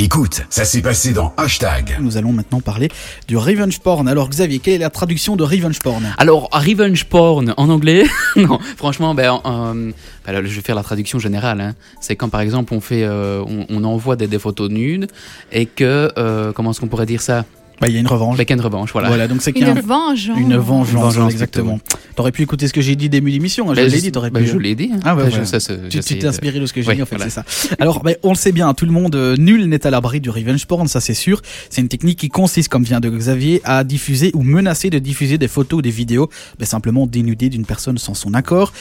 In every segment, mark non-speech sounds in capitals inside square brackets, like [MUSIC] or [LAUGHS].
Écoute, ça s'est passé dans Hashtag. Nous allons maintenant parler du revenge porn. Alors Xavier, quelle est la traduction de revenge porn Alors, revenge porn en anglais, [LAUGHS] non, franchement, ben, euh, ben, là, je vais faire la traduction générale. hein. C'est quand, par exemple, on fait, euh, on, on envoie des, des photos nudes et que, euh, comment est-ce qu'on pourrait dire ça? Bah, il y a une revanche. Avec une revanche, voilà. Voilà, donc c'est Une un- vengeance. une vengeance, Une vengeance, exactement. T'aurais pu écouter ce que j'ai dit début d'émission, hein, je Ben, l'ai dit, t'aurais ben, pu. je l'ai dit. hein. Ah, ouais, voilà. je- ça, Tu t'es de- inspiré de ce que j'ai Oui, dit, en fait, voilà. c'est ça. Alors, ben, on le sait bien, tout le monde, euh, nul n'est à l'abri du revenge porn, ça c'est sûr. C'est une technique qui consiste, comme vient de Xavier, à diffuser ou menacer de diffuser des photos ou des vidéos, ben, simplement dénudées d'une personne sans son accord.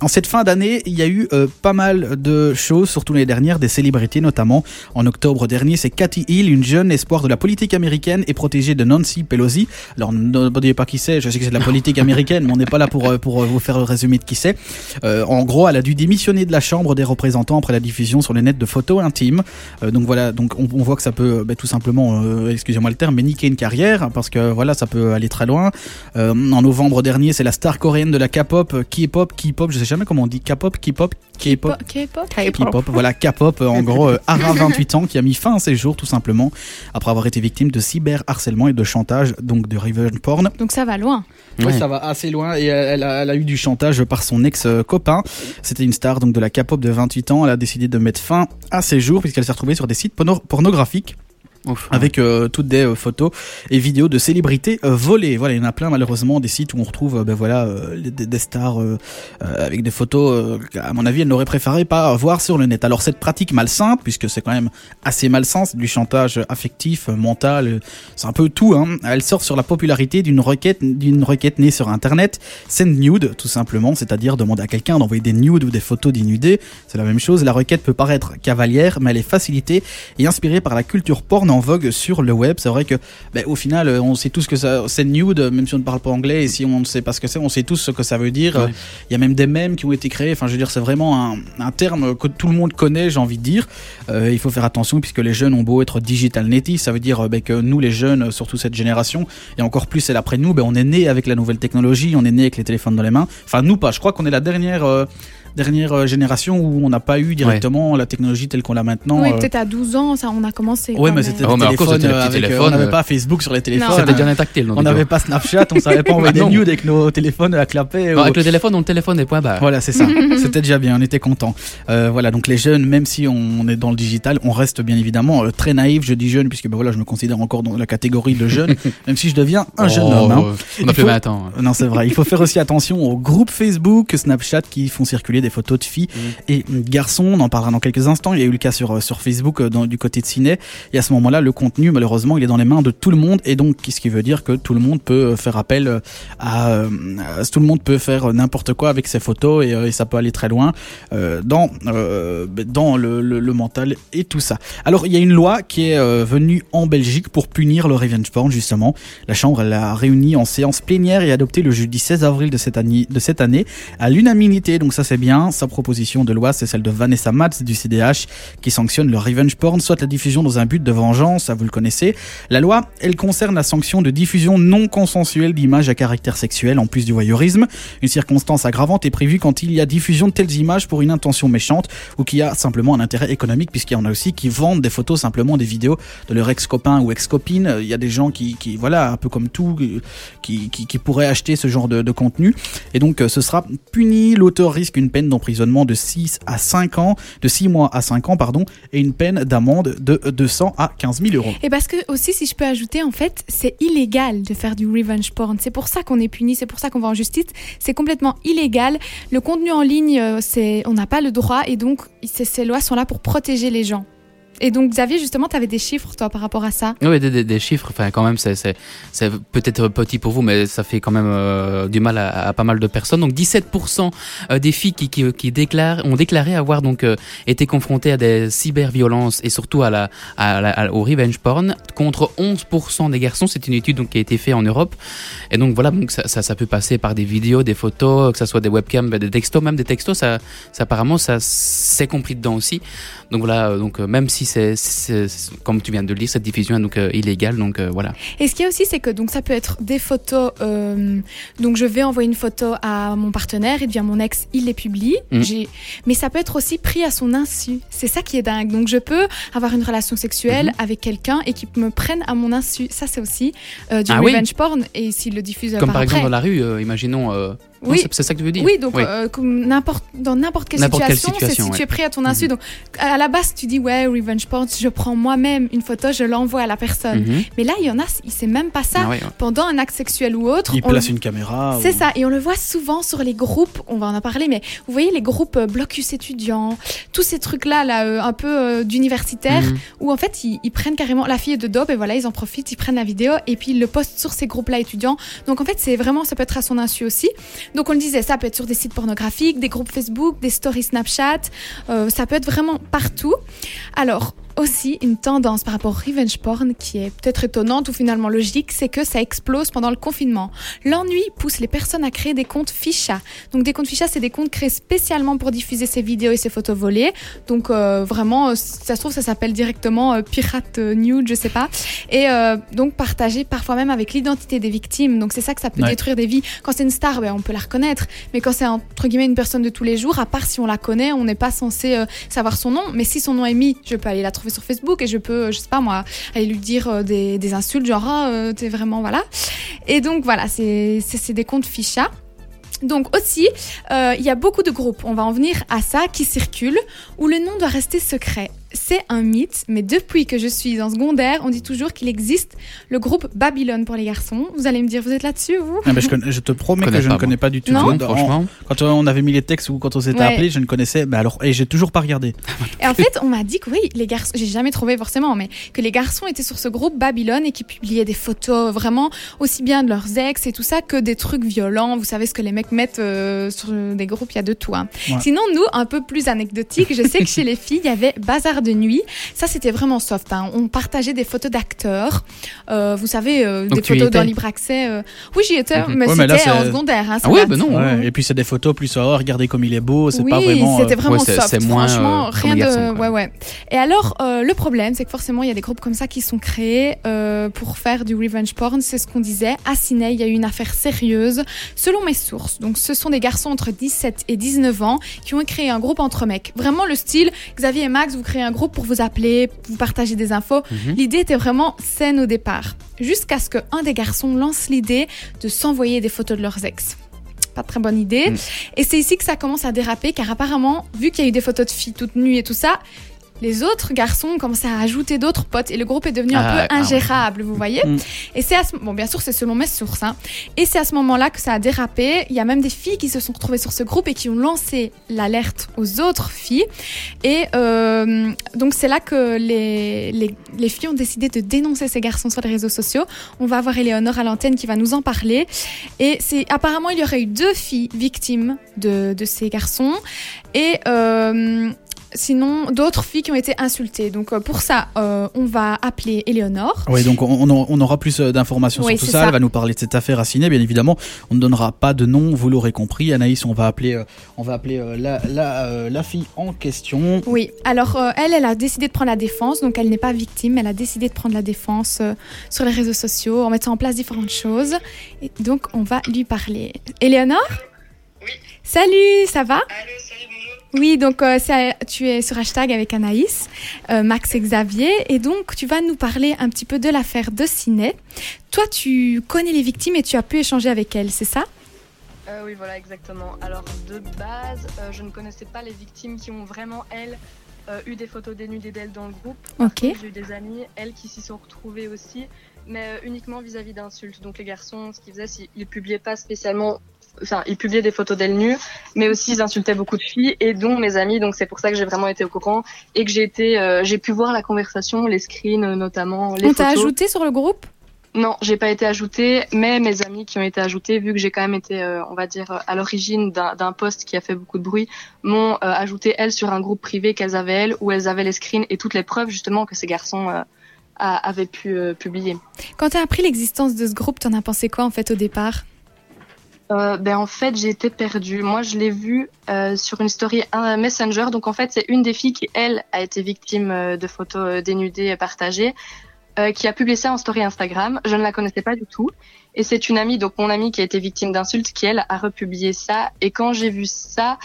En cette fin d'année, il y a eu euh, pas mal de choses, surtout l'année dernière, des célébrités notamment. En octobre dernier, c'est Cathy Hill, une jeune espoir de la politique américaine et protégée de Nancy Pelosi. Alors, ne me dites pas qui c'est, je sais que c'est de la politique américaine, mais on n'est pas là pour, euh, pour euh, vous faire le résumé de qui c'est. Euh, en gros, elle a dû démissionner de la Chambre des représentants après la diffusion sur le net de photos intimes. Euh, donc voilà, donc on, on voit que ça peut, ben, tout simplement, euh, excusez-moi le terme, mais niquer une carrière, hein, parce que voilà, ça peut aller très loin. Euh, en novembre dernier, c'est la star coréenne de la K-pop, K-pop, K-pop, je sais jamais comment on dit, K-pop, K-pop, K-pop. K-pop. K-pop, voilà, K-pop, en [LAUGHS] gros, Ara, 28 ans, qui a mis fin à ses jours, tout simplement, après avoir été victime de et de chantage, donc de revenge porn. Donc ça va loin. Oui, Ouais. ça va assez loin et elle a, elle a eu du chantage par son ex-copain. C'était une star donc de la K-pop de 28 ans. Elle a décidé de mettre fin à ses jours puisqu'elle s'est retrouvée sur des sites porno- pornographiques Avec euh, toutes des euh, photos et vidéos de célébrités euh, volées. Voilà, il y en a plein malheureusement des sites où on retrouve euh, ben voilà des, des stars avec des photos. à mon avis, elle n'aurait préféré pas voir sur le net. Alors cette pratique malsain, puisque c'est quand même assez malsain, c'est du chantage affectif, mental, c'est un peu tout. Hein. Elle sort sur la popularité d'une requête d'une requête née sur Internet, send nude tout simplement, c'est-à-dire demander à quelqu'un d'envoyer des nudes ou des photos d'innudés. C'est la même chose. La requête peut paraître cavalière, mais elle est facilitée et inspirée par la culture porn en vogue sur le web. C'est vrai que, ben, au final, euh, on sait tous que ça, c'est nude, même si on ne parle pas anglais et si on ne sait pas ce que c'est, on sait tous ce que ça veut dire. Il y a même des mèmes qui ont été créés. Enfin, je veux dire, c'est vraiment un, un terme que tout le monde connaît, j'ai envie de dire. Euh, il faut faire attention puisque les jeunes ont beau être digital native, ça veut dire ben, que nous, les jeunes, surtout cette génération, et encore plus celle après nous, ben, on est né avec la nouvelle technologie, on est né avec les téléphones dans les mains. Enfin, nous pas. Je crois qu'on est la dernière. euh, dernière euh, génération où on n'a pas eu directement la technologie telle qu'on l'a maintenant. oui, euh, peut-être à 12 ans, ça, on a commencé. Quand mais c'était Oh, des on n'avait pas Facebook sur les téléphones. C'était déjà tactile. on n'avait pas Snapchat, on savait pas [LAUGHS] envoyer des Non. nudes avec nos téléphones à clapper. ou- Avec le téléphone, on le téléphone et point barre. Voilà, c'est ça. [LAUGHS] C'était déjà bien, on était content. Euh, voilà, donc les jeunes, même si on est dans le digital, on reste bien évidemment euh, très naïf. Je dis jeune puisque ben voilà, je me considère encore dans la catégorie de jeune, [LAUGHS] même si je deviens un jeune Oh, homme. hein. On a plus faut- 20 ans. Non, c'est vrai. Il faut faire aussi attention aux groupes Facebook, Snapchat qui font circuler des photos de filles et garçons. On en parlera dans quelques instants. Il y a eu le cas sur, euh, sur Facebook euh, dans, du côté de Ciné. Et à ce moment-là, le contenu, malheureusement, il est dans les mains de tout le monde. Et donc, ce qui veut dire que tout le monde peut euh, faire appel à, à- tout le monde peut faire n'importe quoi avec ses photos et, et ça peut aller très loin dans, dans le, le, le mental et tout ça. Alors, il y a une loi qui est venue en Belgique pour punir le revenge porn, justement. La Chambre elle a réuni en séance plénière et adopté le jeudi 16 avril de cette année, de cette année à l'unanimité. Donc ça c'est bien. Sa proposition de loi c'est celle de Vanessa Matz du CDH qui sanctionne le revenge porn, soit la diffusion dans un but de vengeance, vous le connaissez. La loi, elle concerne la sanction de diffusion non consensuelle d'images à caractère sexuel en plus du voyeurisme. Une circonstance aggravante est prévue quand il y a diffusion de telles images pour une intention méchante ou qui a simplement un intérêt économique puisqu'il y en a aussi qui vendent des photos simplement des vidéos de leur ex-copain ou ex-copine. Il y a des gens qui, voilà, un peu comme tout, qui, qui, qui pourraient acheter ce genre de, de contenu. Et donc, euh, ce sera puni. L'auteur risque une peine d'emprisonnement de 6 à 5 ans, de 6 mois à 5 ans, pardon, et une peine d'amende de 200 à 15 000 euros. Et parce que aussi, si je peux ajouter, en fait, c'est illégal de faire du revenge porn. C'est pour ça qu'on est puni, c'est pour ça qu'on va en justice. C'est complètement illégal. Le contenu en ligne, euh, c'est, on n'a pas le droit, et donc ces lois sont là pour protéger les gens. Et donc Xavier, justement, tu avais des chiffres toi par rapport à ça? Oui, des, chiffres, enfin quand même, c'est peut-être petit pour vous, mais ça fait quand même euh, du mal à, pas mal de personnes. Donc 17% euh, des filles qui, qui, déclarent, ont déclaré avoir donc euh, été confrontées à des cyberviolences et surtout à la, à la- au revenge porn, contre 11% des garçons. C'est une étude donc, qui a été faite en Europe. Et donc voilà, donc ça, ça, peut passer par des vidéos, des photos, que ça soit des webcams, des textos, même des textos, ça, ça apparemment ça c'est compris dedans aussi. Donc voilà, donc même si c'est, comme tu viens de le dire, cette diffusion est donc euh, illégale. Donc euh, voilà. Et ce qu'il y a aussi, c'est que donc ça peut être des photos. euh, donc je vais envoyer une photo à mon partenaire, il devient mon ex, il les publie. Mhm. J'ai- Mais ça peut être aussi pris à son insu. C'est ça qui est dingue. Donc je peux avoir une relation sexuelle avec quelqu'un et qui me prenne à mon insu. Ça c'est aussi du Ah oui. revenge porn et s'il le diffuse Comme par exemple après. dans la rue, imaginons. Oui. c'est- ça que tu veux dire Oui, donc Oui. euh, comme n'importe dans n'importe quelle situation, c'est si situation, tu es pris à ton insu. Mhm. Donc à la base, tu dis ouais, revenge porn, je prends moi-même une photo, je l'envoie à la personne. Mhm. Mais là, il y en a, il sait même pas ça. Ah ouais, ouais. Pendant un acte sexuel ou autre, Il on le- place une caméra. C'est ou- ça, et on le voit souvent sur les groupes, on va en parler, mais vous voyez les groupes euh, blocus étudiants, tous ces trucs-là, là, euh, un peu euh, d'universitaires, Mhm. où en fait ils, ils prennent carrément la fille est de dope, et voilà, ils en profitent, ils prennent la vidéo, et puis ils le postent sur ces groupes-là étudiants. Donc en fait, c'est vraiment, ça peut être à son insu aussi. Donc on le disait, ça peut être sur des sites pornographiques, des groupes Facebook, des stories Snapchat, euh, ça peut être vraiment partout. Alors, aussi une tendance par rapport au revenge porn qui est peut-être étonnante ou finalement logique, c'est que ça explose pendant le confinement. L'ennui pousse les personnes à créer des comptes ficha. Donc des comptes ficha, c'est des comptes créés spécialement pour diffuser ces vidéos et ces photos volées. Donc euh, vraiment, euh, ça se trouve, ça s'appelle directement euh, pirate euh, nude, je sais pas. Et euh, donc partager parfois même avec l'identité des victimes. Donc c'est ça que ça peut Ouais. détruire des vies. Quand c'est une star, ben, on peut la reconnaître. Mais quand c'est entre guillemets une personne de tous les jours, à part si on la connaît, on n'est pas censé savoir son nom. Mais si son nom est mis, je peux aller la trouver sur Facebook et je peux, euh, je sais pas moi, aller lui dire euh, des, des insultes genre ah, euh, t'es vraiment voilà. Et donc voilà, c'est des comptes ficha. Donc aussi, il y a beaucoup de groupes, on va en venir à ça, qui circulent, où le nom doit rester secret. C'est un mythe, mais depuis que je suis en secondaire, on dit toujours qu'il existe le groupe Babylone pour les garçons. Vous allez me dire, vous êtes là-dessus, vous? Ah, je, connais- je te promets que je pas, ne connais pas du tout. Non En- franchement. Quand on avait mis les textes ou quand on s'était Ouais. appelé, je ne connaissais. Mais alors, et j'ai toujours pas regardé. Et en fait, on m'a dit que oui, les garçons, j'ai jamais trouvé forcément, mais que les garçons étaient sur ce groupe Babylone et qui publiaient des photos vraiment aussi bien de leurs ex et tout ça que des trucs violents. Vous savez ce que les mecs mettent euh, sur des groupes, il y a de tout. hein. Ouais. Sinon, nous, un peu plus anecdotique, je sais que chez les filles, il y avait Bazar de nuit. Ça, c'était vraiment soft. hein. On partageait des photos d'acteurs. Euh, vous savez, euh, des photos dans libre accès. euh. Oui, j'y étais, Mhm. mais Ouais, c'était en c'est- secondaire. Hein, ça Ah ouais, date. ben non. Ouais, Et puis c'est des photos plus oh, regardez comme il est beau. C'est oui, pas vraiment. c'était vraiment Ouais, c'est- soft. c'est moins, Franchement, euh, rien de. garçons, ouais, ouais. Et alors, euh, le problème, c'est que forcément, il y a des groupes comme ça qui sont créés euh, pour faire du revenge porn. C'est ce qu'on disait. À Sydney, il y a eu une affaire sérieuse. Selon mes sources, donc ce sont des garçons entre 17 et 19 ans qui ont créé un groupe entre mecs. Vraiment le style Xavier et Max, vous créez un groupe pour vous appeler, vous partager des infos. Mhm. L'idée était vraiment saine au départ. Jusqu'à ce qu'un des garçons lance l'idée de s'envoyer des photos de leurs ex. Pas très bonne idée. Mm. Et c'est ici que ça commence à déraper, car apparemment, vu qu'il y a eu des photos de filles toutes nues et tout ça, les autres garçons ont commencé à ajouter d'autres potes et le groupe est devenu Ah, un ah peu ingérable, vous voyez Mm. Et c'est à ce... Bon, bien sûr, c'est selon mes sources. Hein. Et c'est à ce moment-là que ça a dérapé. Il y a même des filles qui se sont retrouvées sur ce groupe et qui ont lancé l'alerte aux autres filles. Et euh, donc, c'est là que les, les, les filles ont décidé de dénoncer ces garçons sur les réseaux sociaux. On va avoir Éléonore à l'antenne qui va nous en parler. Et c'est apparemment, il y aurait eu deux filles victimes de, de ces garçons. Et. euh, Sinon, d'autres filles qui ont été insultées. Donc, euh, pour ça, euh, on va appeler Éléonore. Oui, donc on, aura plus euh, d'informations Oui, sur tout ça. ça. Elle va nous parler de cette affaire à Ciné, bien évidemment. On ne donnera pas de nom, vous l'aurez compris. Anaïs, on va appeler, euh, on va appeler euh, la, la, euh, la fille en question. Oui, alors euh, elle, elle a décidé de prendre la défense, donc elle n'est pas victime, elle a décidé de prendre la défense euh, sur les réseaux sociaux en mettant en place différentes choses. Et donc on va lui parler. Éléonore Oui. Salut, ça va? Allô, salut, bonjour. Oui, donc euh, tu es sur hashtag avec Anaïs, euh, Max et Xavier, et donc tu vas nous parler un petit peu de l'affaire de Ciné. Toi, tu connais les victimes et tu as pu échanger avec elles, c'est ça? Euh, oui, voilà, exactement. Alors, de base, je ne connaissais pas les victimes qui ont vraiment, elles, eu des photos dénudées d'elles dans le groupe. Ok. J'ai eu des amis, elles, qui s'y sont retrouvées aussi, mais uniquement vis-à-vis d'insultes. Donc, les garçons, ce qu'ils faisaient, c'est qu'ils publiaient pas spécialement. Enfin, ils publiaient des photos d'elles nues, mais aussi ils insultaient beaucoup de filles, et dont mes amis. Donc, c'est pour ça que j'ai vraiment été au courant et que j'ai été, euh, j'ai pu voir la conversation, les screens euh, notamment, les On t'a ajouté sur le groupe? Non, j'ai pas été ajoutée, mais mes amis qui ont été ajoutés, vu que j'ai quand même été, euh, on va dire, à l'origine d'un d'un post qui a fait beaucoup de bruit, m'ont euh, ajouté elles sur un groupe privé qu'elles avaient elles, où elles avaient les screens et toutes les preuves justement que ces garçons euh, a- avaient pu publier. Quand tu as appris l'existence de ce groupe, t'en as pensé quoi en fait au départ? Euh, ben en fait été perdue. Moi je l'ai vu euh, sur une story un Messenger. Donc en fait c'est une des filles qui elle a été victime euh, de photos euh, dénudées partagées, euh, qui a publié ça en story Instagram. Je ne la connaissais pas du tout. Et c'est une amie, donc mon amie qui a été victime d'insultes, qui elle a republié ça. Et quand j'ai vu ça,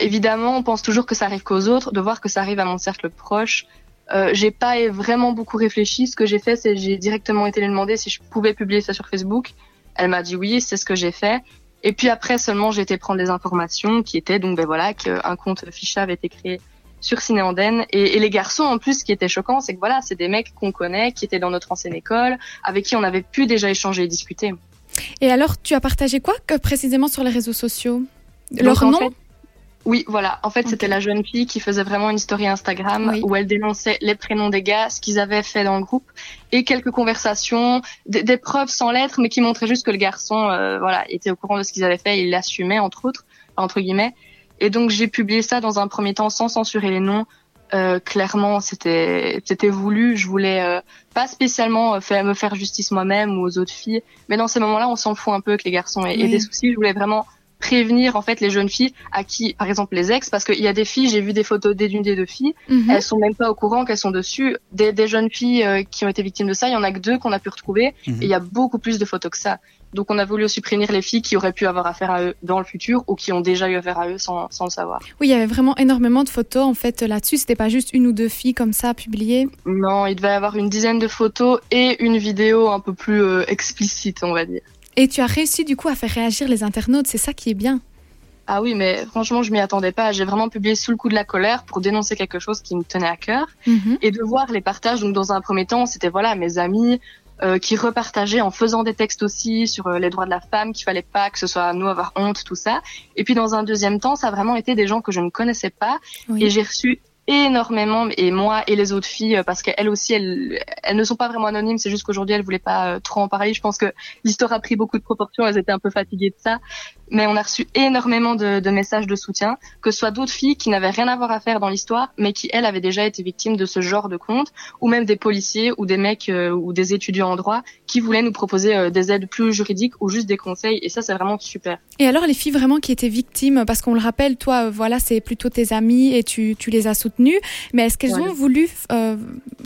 évidemment on pense toujours que ça arrive qu'aux autres. De voir que ça arrive à mon cercle proche, euh, j'ai pas vraiment beaucoup réfléchi. Ce que j'ai fait, c'est j'ai directement été lui demander si je pouvais publier ça sur Facebook. Elle m'a dit oui, c'est ce que j'ai fait. Et puis après seulement, j'ai été prendre les informations qui étaient donc ben voilà qu'un compte Ficha avait été créé sur Cinéanden et, et les garçons en plus, ce qui était choquant, c'est que voilà, c'est des mecs qu'on connaît, qui étaient dans notre ancienne école, avec qui on avait pu déjà échanger et discuter. Et alors, tu as partagé quoi que, précisément sur les réseaux sociaux? Donc, Leur en nom? fait, Oui, voilà. En fait, c'était la jeune fille qui faisait vraiment une story Instagram Oui. où elle dénonçait les prénoms des gars, ce qu'ils avaient fait dans le groupe et quelques conversations, des, des preuves sans lettres, mais qui montraient juste que le garçon, euh, voilà, était au courant de ce qu'ils avaient fait et il l'assumait entre autres, entre guillemets. Et donc j'ai publié ça dans un premier temps sans censurer les noms. Euh, clairement, c'était c'était voulu. Je voulais euh, pas spécialement euh, faire, me faire justice moi-même ou aux autres filles, mais dans ces moments-là, on s'en fout un peu que les garçons aient, des soucis. Je voulais vraiment prévenir en fait les jeunes filles à qui, par exemple les ex, parce qu'il y a des filles, j'ai vu des photos dénudées de filles, Mhm. elles sont même pas au courant qu'elles sont dessus. Des, des jeunes filles euh, qui ont été victimes de ça, il y en a que deux qu'on a pu retrouver, Mhm. et il y a beaucoup plus de photos que ça. Donc on a voulu aussi prévenir les filles qui auraient pu avoir affaire à eux dans le futur ou qui ont déjà eu affaire à eux sans, sans le savoir. Oui, il y avait vraiment énormément de photos en fait là-dessus. C'était pas juste une ou deux filles comme ça publiées. Non, il devait y avoir une dizaine de photos et une vidéo un peu plus euh, explicite, on va dire. Et tu as réussi du coup à faire réagir les internautes. C'est ça qui est bien. Ah oui, mais franchement, je m'y attendais pas. J'ai vraiment publié sous le coup de la colère pour dénoncer quelque chose qui me tenait à cœur. Mhm. et de voir les partages. Donc dans un premier temps, c'était voilà mes amis euh, qui repartageaient en faisant des textes aussi sur euh, les droits de la femme, qu'il fallait pas que ce soit à nous avoir honte, tout ça. Et puis dans un deuxième temps, ça a vraiment été des gens que je ne connaissais pas Oui. et j'ai reçu énormément et moi et les autres filles euh, parce qu'elles aussi elles elles ne sont pas vraiment anonymes c'est juste qu'aujourd'hui elles voulaient pas euh, trop en parler. Je pense que l'histoire a pris beaucoup de proportions elles étaient un peu fatiguées de ça mais on a reçu énormément de, de messages de soutien que ce soit d'autres filles qui n'avaient rien à voir à faire dans l'histoire mais qui elles avaient déjà été victimes de ce genre de compte ou même des policiers ou des mecs euh, ou des étudiants en droit qui voulaient nous proposer euh, des aides plus juridiques ou juste des conseils et ça c'est vraiment super Et alors les filles vraiment qui étaient victimes, parce qu'on le rappelle, toi, euh, voilà, c'est plutôt tes amies et tu, tu les as soutenues. Mais est-ce qu'elles Ouais. ont voulu,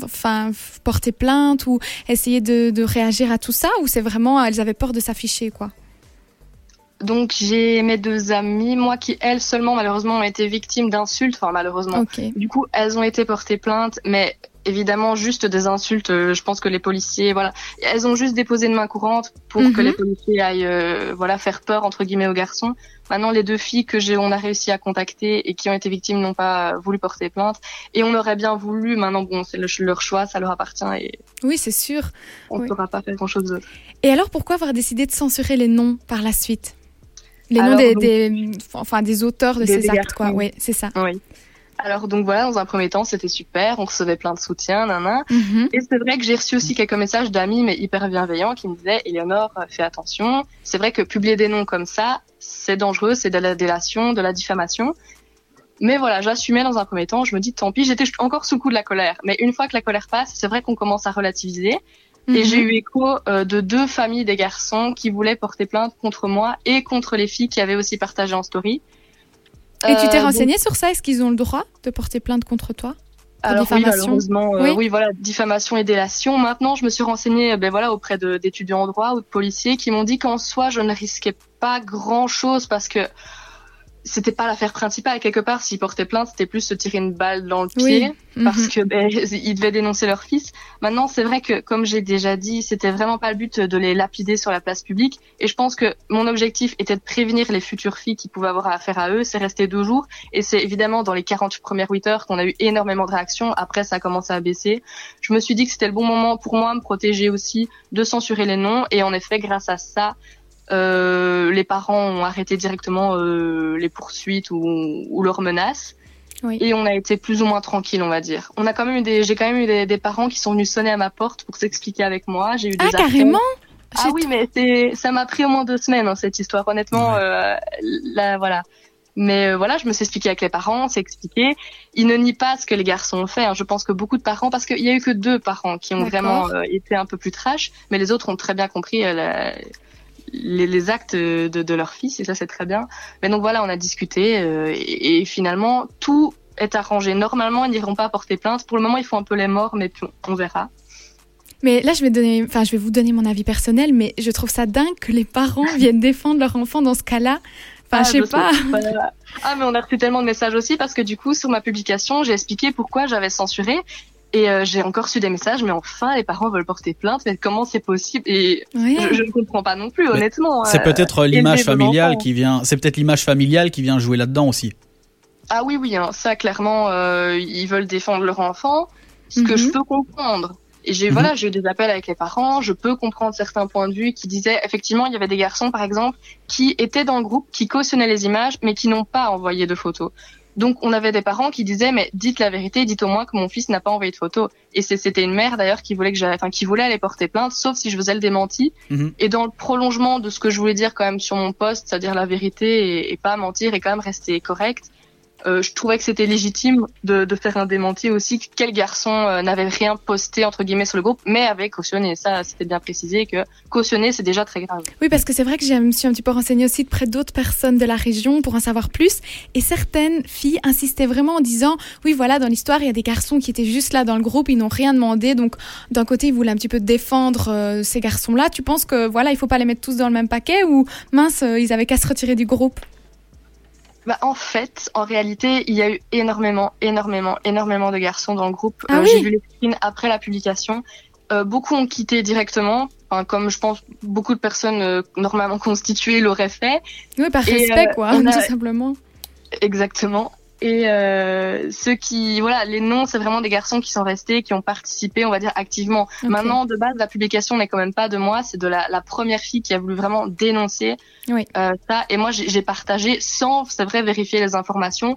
enfin, porter plainte ou essayer de, de réagir à tout ça, ou c'est vraiment elles avaient peur de s'afficher, quoi? Donc j'ai mes deux amies moi qui elles seulement malheureusement ont été victimes d'insultes enfin malheureusement. Du coup, elles ont été portées plainte, mais évidemment juste des insultes. euh, Je pense que les policiers, voilà, elles ont juste déposé une main courante pour Mhm. que les policiers aillent, euh, voilà, faire peur entre guillemets aux garçons. Maintenant, les deux filles que j'ai, on a réussi à contacter et qui ont été victimes n'ont pas voulu porter plainte. Et on aurait bien voulu. Maintenant, bon, c'est le- leur choix, ça leur appartient et Oui, c'est sûr. on ne Oui. pourra pas faire grand chose d'autre. Et alors pourquoi avoir décidé de censurer les noms par la suite? Les noms Alors, des, donc- des- enfin, des auteurs de ces actes, quoi. Oui, c'est ça. Oui. Alors donc voilà, dans un premier temps, c'était super. On recevait plein de soutien, nan. Mhm. Et c'est vrai que j'ai reçu aussi quelques messages d'amis, mais hyper bienveillants, qui me disaient Eleonore, fais attention. C'est vrai que publier des noms comme ça, c'est dangereux, c'est de la délation, de la diffamation. Mais voilà, j'assumais dans un premier temps. Je me dis, tant pis, j'étais encore sous le coup de la colère. Mais une fois que la colère passe, c'est vrai qu'on commence à relativiser. Et Mhm. j'ai eu écho euh, de deux familles des garçons qui voulaient porter plainte contre moi et contre les filles qui avaient aussi partagé en story. Et tu t'es Euh, renseigné sur ça? Est-ce qu'ils ont le droit de porter plainte contre toi? Alors oui, diffamation? malheureusement, euh, Oui. voilà, diffamation et délation. Maintenant, je me suis renseignée, ben voilà, auprès d'étudiants en droit ou de policiers qui m'ont dit qu'en soi, je ne risquais pas grand chose parce que c'était pas l'affaire principale. Quelque part, s'ils portaient plainte, c'était plus se tirer une balle dans le pied Mhm. parce que ben, [LAUGHS] ils devaient dénoncer leur fils. Maintenant, c'est vrai que, comme j'ai déjà dit, c'était vraiment pas le but de les lapider sur la place publique. Et je pense que mon objectif était de prévenir les futures filles qui pouvaient avoir affaire à eux. C'est resté deux jours. Et c'est évidemment dans les 48 premières 8 heures qu'on a eu énormément de réactions. Après, ça a commencé à baisser. Je me suis dit que c'était le bon moment pour moi, me protéger aussi, de censurer les noms. Et en effet, grâce à ça, les parents ont arrêté directement euh, les poursuites ou, ou leurs menaces. Oui. Et on a été plus ou moins tranquille, on va dire. On a quand même eu des, j'ai quand même eu des, des parents qui sont venus sonner à ma porte pour s'expliquer avec moi. J'ai eu des Ah, appels. carrément Ah oui, mais c'est, ça m'a pris au moins deux semaines hein, cette histoire. Honnêtement, Ouais. euh, là, voilà. Mais euh, voilà, je me suis expliqué avec les parents, c'est expliqué. Ils ne nient pas ce que les garçons ont fait. hein. Je pense que beaucoup de parents, parce qu'il y a eu que deux parents qui ont vraiment euh, été un peu plus trash, mais les autres ont très bien compris euh, la- les, les actes de, de, leur fils et ça c'est très bien. Mais donc voilà, on a discuté euh, et, et, finalement tout est arrangé. Normalement, ils n'iront pas porter plainte. Pour le moment, ils font un peu les morts, mais on verra. Mais là, je vais, donner, enfin, je vais vous donner mon avis personnel, mais je trouve ça dingue que les parents [LAUGHS] viennent défendre leur enfant dans ce cas-là. Enfin, ah, je sais pas. Ah, mais on a reçu tellement de messages aussi parce que du coup, sur ma publication, j'ai expliqué pourquoi j'avais censuré. Et euh, j'ai encore reçu des messages, mais enfin, les parents veulent porter plainte, mais comment c'est possible? Et je, ne comprends pas non plus, honnêtement. C'est euh, peut-être l'image familiale qui vient. C'est peut-être l'image familiale qui vient jouer là-dedans aussi. Ah oui, oui, hein, ça clairement, euh, ils veulent défendre leur enfant, ce que je mhm. peux comprendre. Et j'ai mhm. voilà, j'ai eu des appels avec les parents, je peux comprendre certains points de vue qui disaient effectivement il y avait des garçons par exemple qui étaient dans le groupe, qui cautionnaient les images, mais qui n'ont pas envoyé de photos. Donc on avait des parents qui disaient mais dites la vérité, dites au moins que mon fils n'a pas envoyé de photos. Et c'était une mère d'ailleurs qui voulait que j'aille, enfin qui voulait aller porter plainte, sauf si je faisais le démenti. Mhm. Et dans le prolongement de ce que je voulais dire quand même sur mon poste, c'est-à-dire la vérité et, et, pas mentir et quand même rester correct, euh, je trouvais que c'était légitime de, de, faire un démenti aussi. Quel garçon euh, n'avait rien posté entre guillemets sur le groupe, mais avait cautionné. Ça, c'était bien précisé que cautionner, c'est déjà très grave. Oui, parce que c'est vrai que je me suis un petit peu renseignée aussi près d'autres personnes de la région pour en savoir plus. Et certaines filles insistaient vraiment en disant, oui, voilà, dans l'histoire, il y a des garçons qui étaient juste là dans le groupe, ils n'ont rien demandé. Donc, d'un côté, ils voulaient un petit peu défendre euh, ces garçons-là. Tu penses que voilà, il faut pas les mettre tous dans le même paquet ou mince, ils avaient qu'à se retirer du groupe? Bah, en fait, en réalité, il y a eu énormément, énormément, énormément de garçons dans le groupe. Ah euh, oui J'ai vu les screens après la publication. Euh, beaucoup ont quitté directement, comme je pense beaucoup de personnes euh, normalement constituées l'auraient fait. Oui, par respect, quoi, [LAUGHS] tout simplement. Exactement. Et euh, ceux qui, voilà, les noms, c'est vraiment des garçons qui sont restés, qui ont participé, on va dire, activement. Maintenant, de base, la publication n'est quand même pas de moi, c'est de la, la, première fille qui a voulu vraiment dénoncer oui. euh, ça. Et moi, j'ai partagé sans, c'est vrai, vérifier les informations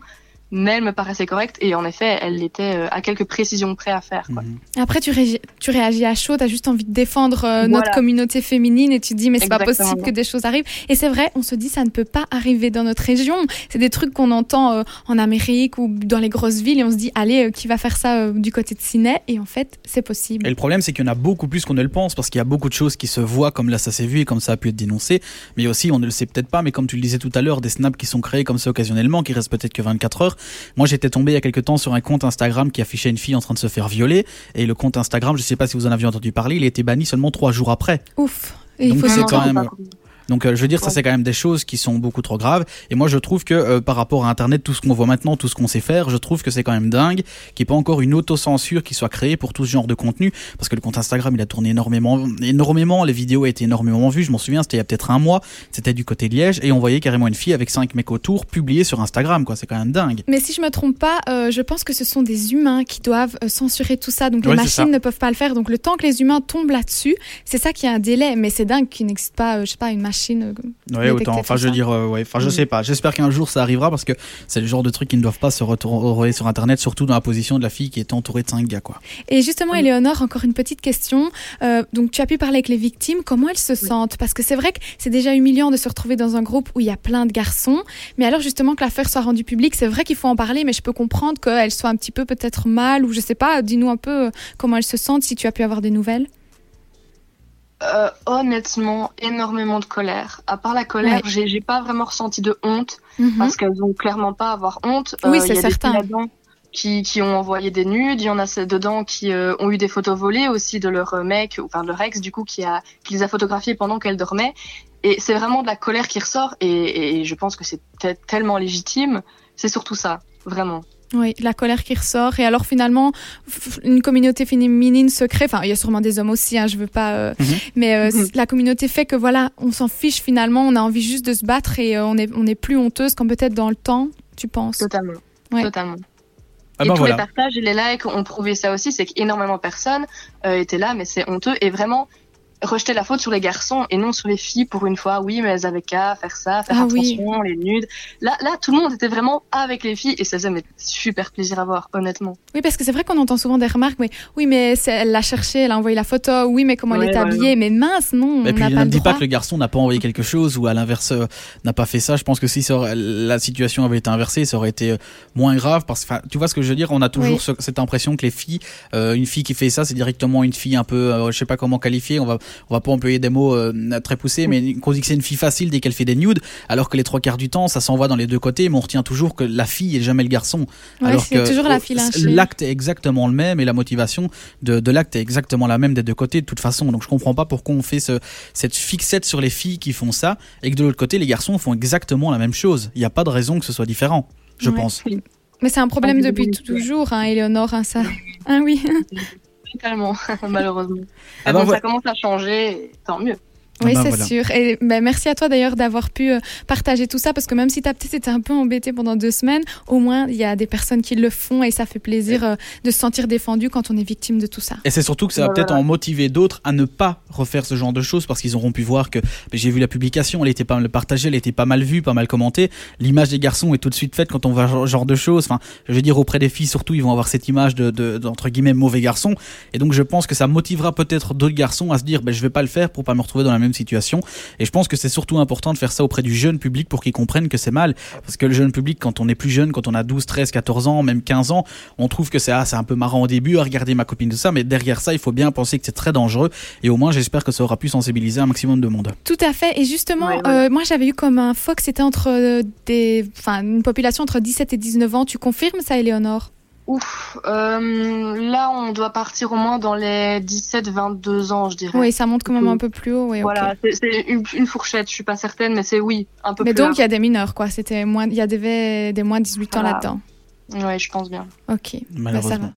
mais elle me paraissait correcte et en effet, elle était euh, à quelques précisions près à faire. Quoi. Mhm. Après, tu, réagis, tu réagis à chaud, tu as juste envie de défendre euh, notre communauté féminine et tu te dis, mais c'est pas possible que des choses arrivent. Et c'est vrai, on se dit, ça ne peut pas arriver dans notre région. C'est des trucs qu'on entend euh, en Amérique ou dans les grosses villes et on se dit, allez, qui va faire ça du côté de Ciné Et en fait, c'est possible. Et le problème, c'est qu'il y en a beaucoup plus qu'on ne le pense parce qu'il y a beaucoup de choses qui se voient comme là, ça s'est vu et comme ça a pu être dénoncé. Mais aussi, on ne le sait peut-être pas, mais comme tu le disais tout à l'heure, des snaps qui sont créés comme ça occasionnellement, qui restent peut-être que 24 heures. Moi, j'étais tombé il y a quelques temps sur un compte Instagram qui affichait une fille en train de se faire violer. Et le compte Instagram, je sais pas si vous en avez entendu parler, il a été banni seulement trois jours après. Ouf. Donc c'est quand même. Donc euh, je veux dire, ça c'est quand même des choses qui sont beaucoup trop graves. Et moi je trouve que euh, par rapport à Internet, tout ce qu'on voit maintenant, tout ce qu'on sait faire, je trouve que c'est quand même dingue qu'il n'y ait pas encore une autocensure qui soit créée pour tout ce genre de contenu. Parce que le compte Instagram, il a tourné énormément, énormément. Les vidéos ont été énormément vues. Je m'en souviens, c'était il y a peut-être un mois. C'était du côté de Liège et on voyait carrément une fille avec cinq mecs autour publiée sur Instagram. Quoi, c'est quand même dingue. Mais si je me trompe pas, euh, je pense que ce sont des humains qui doivent censurer tout ça. Donc les machines ne peuvent pas le faire. Donc le temps que les humains tombent là-dessus, c'est ça qui a un délai. Mais c'est dingue qu'il n'existe pas, je sais pas, une machine Ouais, autant. Enfin, je veux dire, euh, ouais. Enfin, je mm. sais pas. J'espère qu'un jour ça arrivera parce que c'est le genre de truc qui ne doivent pas se retrouver sur Internet, surtout dans la position de la fille qui est entourée de cinq gars, quoi. Et justement, mm. Éléonore, encore une petite question. Euh, donc, tu as pu parler avec les victimes. Comment elles se sentent? Parce que c'est vrai que c'est déjà humiliant de se retrouver dans un groupe où il y a plein de garçons. Mais alors, justement, que l'affaire soit rendue publique, c'est vrai qu'il faut en parler, mais je peux comprendre qu'elles soient un petit peu peut-être mal ou je sais pas. Dis-nous un peu euh, comment elles se sentent si tu as pu avoir des nouvelles. Euh, honnêtement, énormément de colère. À part la colère, j'ai pas vraiment ressenti de honte mhm. parce qu'elles ont clairement pas à avoir honte. Oui, euh, c'est certain. Qui, qui ont envoyé des nudes, il y en a dedans qui euh, ont eu des photos volées aussi de leur mec, enfin de leur ex du coup qui a qui les a photographiées pendant qu'elles dormaient. Et c'est vraiment de la colère qui ressort et, et je pense que c'est tellement légitime. C'est surtout ça, vraiment. Oui, la colère qui ressort. Et alors finalement, une communauté féminine se crée. Enfin, il y a sûrement des hommes aussi, hein, je veux pas. Euh, mhm. Mais euh, mhm. la communauté fait que voilà, on s'en fiche finalement. On a envie juste de se battre et euh, on est on est plus honteuse qu'en peut-être dans le temps. Tu penses? Totalement. Totalement. Ah et ben tous les partages et les likes ont prouvé ça aussi, c'est qu'énormément de personnes étaient là, mais c'est honteux. Et vraiment, rejeter la faute sur les garçons et non sur les filles pour une fois. Oui, mais elles avaient qu'à faire ça, faire ah attention, les nudes. Là, là, tout le monde était vraiment avec les filles et ça faisait super plaisir à voir, honnêtement. Oui, parce que c'est vrai qu'on entend souvent des remarques, mais oui, mais elle l'a cherché, elle a envoyé la photo, oui, mais comment elle est habillée, mais mince, non. Et puis, ne dis pas que le garçon n'a pas envoyé quelque chose ou à l'inverse euh, n'a pas fait ça. Je pense que si la situation avait été inversée, ça aurait été euh, moins grave parce que, tu vois ce que je veux dire, on a toujours cette impression que les filles, euh, une fille qui fait ça, c'est directement une fille un peu, je sais pas comment qualifier, on va, on va pas employer des mots euh, très poussés, mais qu'on dit que c'est une fille facile dès qu'elle fait des nudes, alors que les trois quarts du temps, ça s'envoie dans les deux côtés, mais on retient toujours que la fille et jamais le garçon. Ouais, alors c'est que toujours la fille l'acte est exactement le même et la motivation de, de l'acte est exactement la même des deux côtés de toute façon. Donc je comprends pas pourquoi on fait ce, cette fixette sur les filles qui font ça et que de l'autre côté les garçons font exactement la même chose. Il n'y a pas de raison que ce soit différent, je Ouais. pense. Mais c'est un problème depuis toujours, hein, Éléonore, hein, ça. Ah oui. [LAUGHS] Totalement, [LAUGHS] malheureusement. Ah ben bon, voilà. ça commence à changer, tant mieux. Oui, ben c'est voilà. sûr. Et ben, merci à toi d'ailleurs d'avoir pu euh, partager tout ça parce que même si ta petite était un peu embêtée pendant deux semaines, au moins il y a des personnes qui le font et ça fait plaisir euh, de se sentir défendu quand on est victime de tout ça. Et c'est surtout que ça va Voilà. peut-être en motiver d'autres à ne pas refaire ce genre de choses parce qu'ils auront pu voir que ben, j'ai vu la publication, elle était pas mal partagée, elle était pas mal vue, pas mal commentée. L'image des garçons est tout de suite faite quand on voit ce genre de choses. Enfin, je veux dire auprès des filles surtout, ils vont avoir cette image de, de, d'entre guillemets mauvais garçon. Et donc je pense que ça motivera peut-être d'autres garçons à se dire ben je vais pas le faire pour pas me retrouver dans la même situation. Et je pense que c'est surtout important de faire ça auprès du jeune public pour qu'ils comprennent que c'est mal. Parce que le jeune public, quand on est plus jeune, quand on a 12, 13, 14 ans, même 15 ans, on trouve que c'est ah, c'est un peu marrant au début à regarder ma copine de ça, mais derrière ça, il faut bien penser que c'est très dangereux. Et au moins, j'espère que ça aura pu sensibiliser un maximum de monde. Tout à fait. Et justement, Ouais, euh, moi j'avais eu comme info que c'était entre euh, des, enfin une population entre 17 et 19 ans. Tu confirmes ça, Éléonore? Ouf, euh, là on doit partir au moins dans les 17-22 ans, je dirais. Oui, ça monte quand même un peu plus haut. Oui. Voilà, c'est- c'est une, une fourchette, je suis pas certaine, mais c'est oui, un peu Mais plus donc il y a des mineurs, quoi. C'était moins, il y a des, des moins de 18 ans là-dedans. Ouais, je pense bien. Ok. Bah, ça Malheureusement. va.